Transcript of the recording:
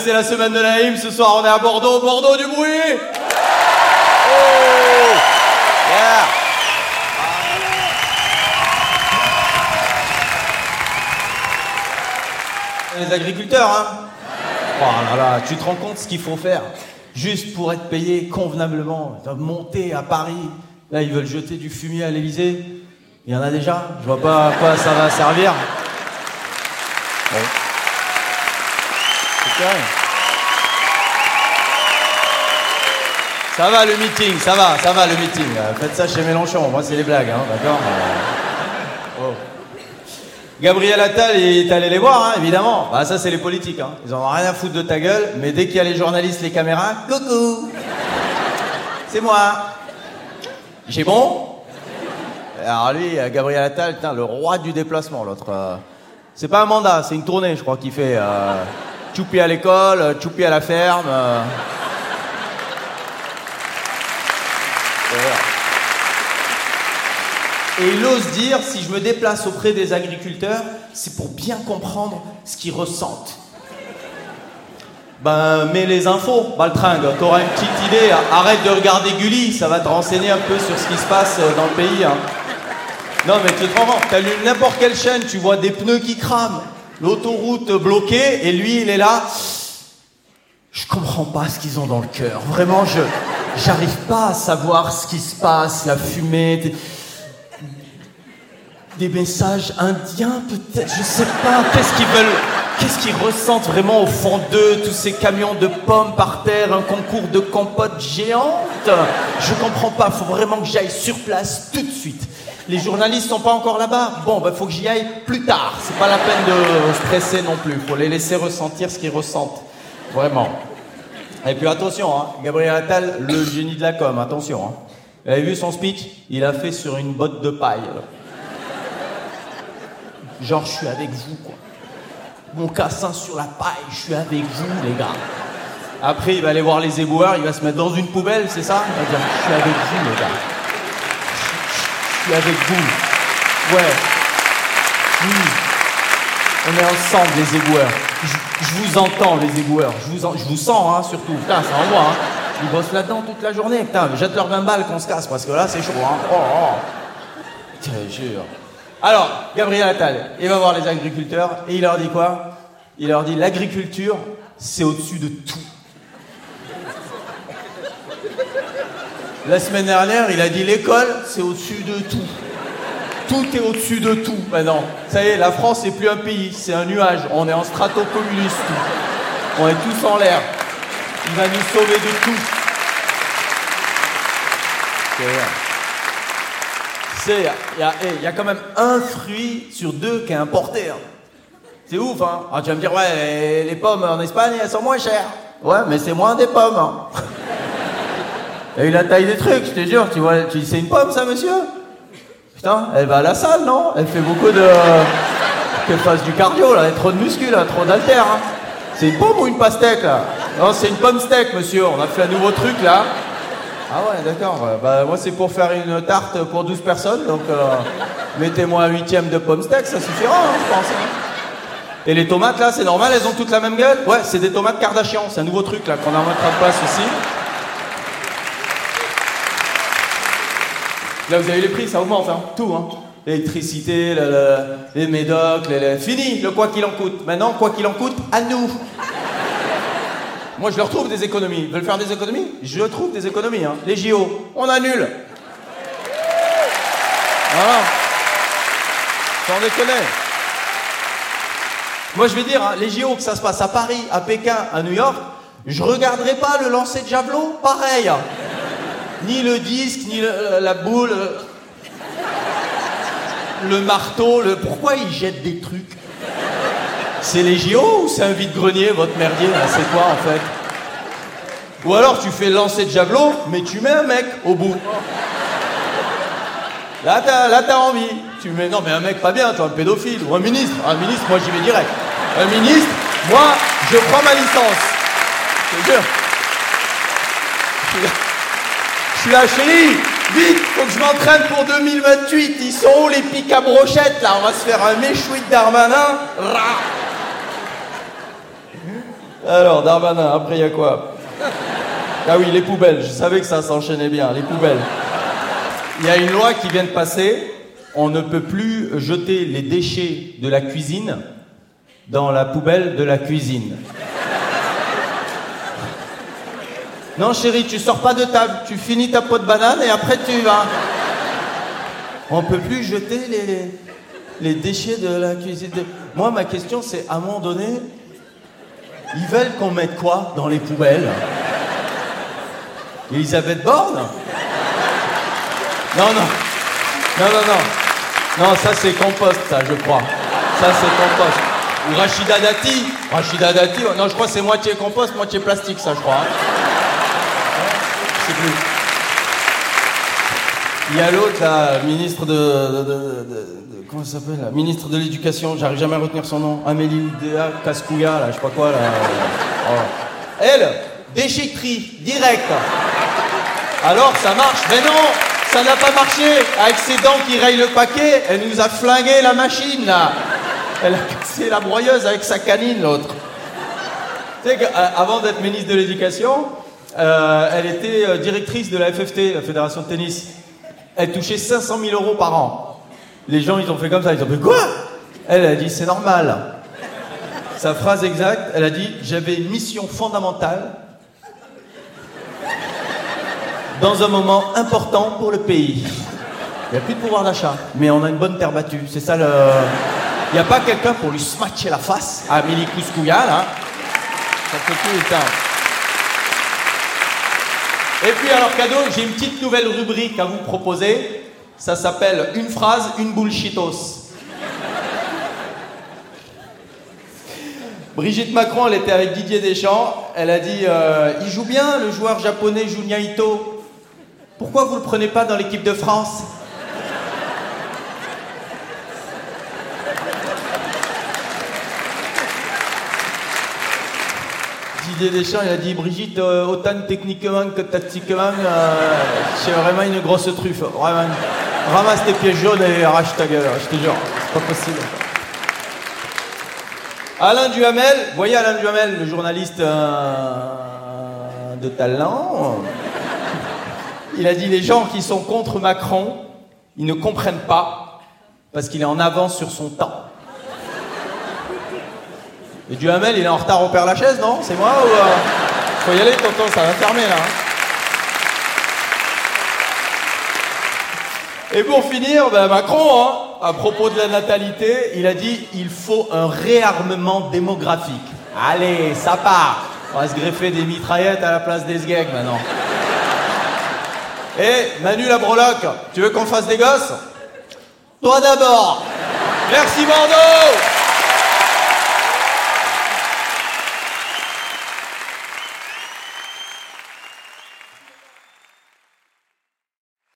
C'est la semaine de la hymne, ce soir on est à Bordeaux, Bordeaux du bruit. Oh. Yeah. Les agriculteurs, hein. Oh là là, tu te rends compte ce qu'il faut faire Juste pour être payé convenablement, monter à Paris. Là, ils veulent jeter du fumier à l'Elysée. Il y en a déjà. Je vois pas à quoi ça va servir. Ça va le meeting, ça va, ça va le meeting. Euh, Faites ça chez Mélenchon, moi c'est les blagues, hein, d'accord oh. Gabriel Attal est allé les voir, hein, évidemment. Bah ça c'est les politiques, hein. ils en ont rien à foutre de ta gueule, mais dès qu'il y a les journalistes, les caméras, coucou C'est moi J'ai bon Alors lui, euh, Gabriel Attal, putain, le roi du déplacement, l'autre. euh, C'est pas un mandat, c'est une tournée, je crois, qu'il fait. Euh... Choupi à l'école, euh, Choupi à la ferme. euh. Et il ose dire, si je me déplace auprès des agriculteurs, c'est pour bien comprendre ce qu'ils ressentent. Ben, mets les infos, Baltringue, t'auras une petite idée. Arrête de regarder Gulli, ça va te renseigner un peu sur ce qui se passe euh, dans le pays. hein. Non, mais tu te rends compte, t'allumes n'importe quelle chaîne, tu vois des pneus qui crament, l'autoroute bloquée, et lui, il est là. Je comprends pas ce qu'ils ont dans le cœur. Vraiment, je j'arrive pas à savoir ce qui se passe, la fumée, des, messages indiens peut-être, je sais pas. Qu'est-ce qu'ils veulent, qu'est-ce qu'ils ressentent vraiment au fond d'eux, tous ces camions de pommes par terre, un concours de compotes géantes? Je comprends pas. Faut vraiment que j'aille sur place tout de suite. Les journalistes sont pas encore là-bas. Bon, bah faut que j'y aille plus tard. C'est pas la peine de se presser non plus. Faut les laisser ressentir ce qu'ils ressentent. Vraiment. Et puis attention, hein, Gabriel Attal, le génie de la com, attention. Hein. Vous avez vu son speech Il a fait sur une botte de paille. Genre, je suis avec vous, quoi. Mon cassin sur la paille, je suis avec vous, les gars. Après, il va aller voir les éboueurs, il va se mettre dans une poubelle, c'est ça? Je suis avec vous, les gars. Suis avec vous. Ouais. Oui. On est ensemble, les éboueurs. Je, vous entends, les éboueurs. Je vous, en- sens, hein, surtout. Putain, ça envoie, hein. Ils bossent là-dedans toute la journée. Putain, jette leur 20 balles qu'on se casse, parce que là, c'est chaud, hein. Oh, oh. Jure. Alors, Gabriel Attal, il va voir les agriculteurs et il leur dit quoi? Il leur dit l'agriculture, c'est au-dessus de tout. La semaine dernière, il a dit l'école, c'est au-dessus de tout. Tout est au-dessus de tout maintenant. Ça y est, la France n'est plus un pays, c'est un nuage. On est en stratocommuniste. On est tous en l'air. Il va nous sauver de tout. C'est il y, a- quand même un fruit sur deux qui est importé. hein. C'est ouf, hein Ah, Tu vas me dire, ouais, les, les pommes en Espagne, elles sont moins chères. Ouais, mais c'est moins des pommes. Hein. Eu la taille des trucs, je te jure. Tu vois, c'est une pomme, ça, monsieur Putain, elle va à la salle, non Elle fait beaucoup de... Qu'elle fasse du cardio, là. Elle a trop de muscles, là, trop d'haltères. hein. C'est une pomme ou une pastèque, là Non, c'est une pomme steak, monsieur. On a fait un nouveau truc, là. Ah ouais, d'accord. Bah, moi, c'est pour faire une tarte pour 12 personnes, donc euh, mettez-moi un huitième de pomme steak, ça suffira, hein, je pense. hein. Et les tomates, là, c'est normal, elles ont toutes la même gueule? Ouais, c'est des tomates Kardashian, c'est un nouveau truc, là, qu'on a en place aussi. Là, vous avez les prix, ça augmente, hein, tout, hein. L'électricité, le- le- les médocs, les, les- fini, le quoi qu'il en coûte. Maintenant, quoi qu'il en coûte, à nous. Moi, je leur trouve des économies. Ils veulent faire des économies? Je trouve des économies. Hein. Les JO, on annule. Voilà. Sans déconner. Moi, je vais dire, hein, les JO, que ça se passe à Paris, à Pékin, à New York, je regarderai pas le lancer de javelot pareil. Ni le disque, ni la boule, le marteau, le... Pourquoi ils jettent des trucs? C'est les JO ou c'est un vide-grenier, votre merdier? Là C'est quoi en fait? Ou alors tu fais lancer de javelot, mais tu mets un mec au bout. Là t'as, là, t'as envie. Tu mets, non mais un mec pas bien, toi, un pédophile, ou un ministre. Un ministre, moi j'y vais direct. Un ministre, moi je prends ma licence. Te jure. Suis là, chérie, vite, faut que je m'entraîne pour 2028. Ils sont où les pics à brochettes là? On va se faire un méchoui de Darmanin. Alors, Darmanin, après, il y a quoi? Ah oui, les poubelles. Je savais que ça s'enchaînait bien, les poubelles. Il y a une loi qui vient de passer. On ne peut plus jeter les déchets de la cuisine dans la poubelle de la cuisine. Non, chérie, tu sors pas de table. Tu finis ta peau de banane et après tu vas. On peut plus jeter les, les déchets de la cuisine. Moi, ma question, c'est à un moment donné, ils veulent qu'on mette quoi dans les poubelles? Elisabeth Borne? Non, non. Non, non, non. Non, ça c'est compost, ça, je crois. Ça c'est compost. Ou Rachida Dati. Rachida Dati, non, je crois que c'est moitié compost, moitié plastique, ça, je crois. Hein. Il y a l'autre, la ministre de, comment s'appelle, ministre de l'éducation, j'arrive jamais à retenir son nom, Amélie Oudéa Kaskouya, là, je sais pas quoi. Oh. Elle, déchetterie, direct. Alors, ça marche, mais non, ça n'a pas marché. Avec ses dents qui rayent le paquet, elle nous a flingué la machine. Elle a cassé la broyeuse avec sa canine, l'autre. Tu sais qu'avant d'être ministre de l'Éducation, euh, elle était euh, directrice de la FFT, la Fédération de tennis. Elle touchait 500 000 euros par an. Les gens, ils ont fait comme ça. Ils ont fait quoi? Elle a dit c'est normal. Sa phrase exacte, elle a dit j'avais une mission fondamentale dans un moment important pour le pays. Il n'y a plus de pouvoir d'achat, mais on a une bonne terre battue. C'est ça le. Il n'y a pas quelqu'un pour lui smatcher la face à Amélie Kouskouya, là. Ça fait tout le. Et puis alors cadeau, j'ai une petite nouvelle rubrique à vous proposer. Ça s'appelle Une phrase, une bullshitos. Brigitte Macron, elle était avec Didier Deschamps. Elle a dit euh, Il joue bien, le joueur japonais Junya Ito. Pourquoi vous le prenez pas dans l'équipe de France? Il a dit Brigitte, euh, autant techniquement que tactiquement, euh, c'est vraiment une grosse truffe. Ramasse tes pièges jaunes et arrache ta gueule, je te jure. C'est pas possible. Alain Duhamel, voyez Alain Duhamel, le journaliste euh, de talent. Il a dit les gens qui sont contre Macron, ils ne comprennent pas parce qu'il est en avance sur son temps. Et Duhamel, il est en retard au Père Lachaise, non? C'est moi ou. Euh... Faut y aller, tonton, ça va fermer là. Hein. Et pour finir, ben Macron, hein, à propos de la natalité, il a dit il faut un réarmement démographique. Allez, ça part. On va se greffer des mitraillettes à la place des sgegs maintenant. Et Manu la breloque, tu veux qu'on fasse des gosses? Toi d'abord. Merci Bordeaux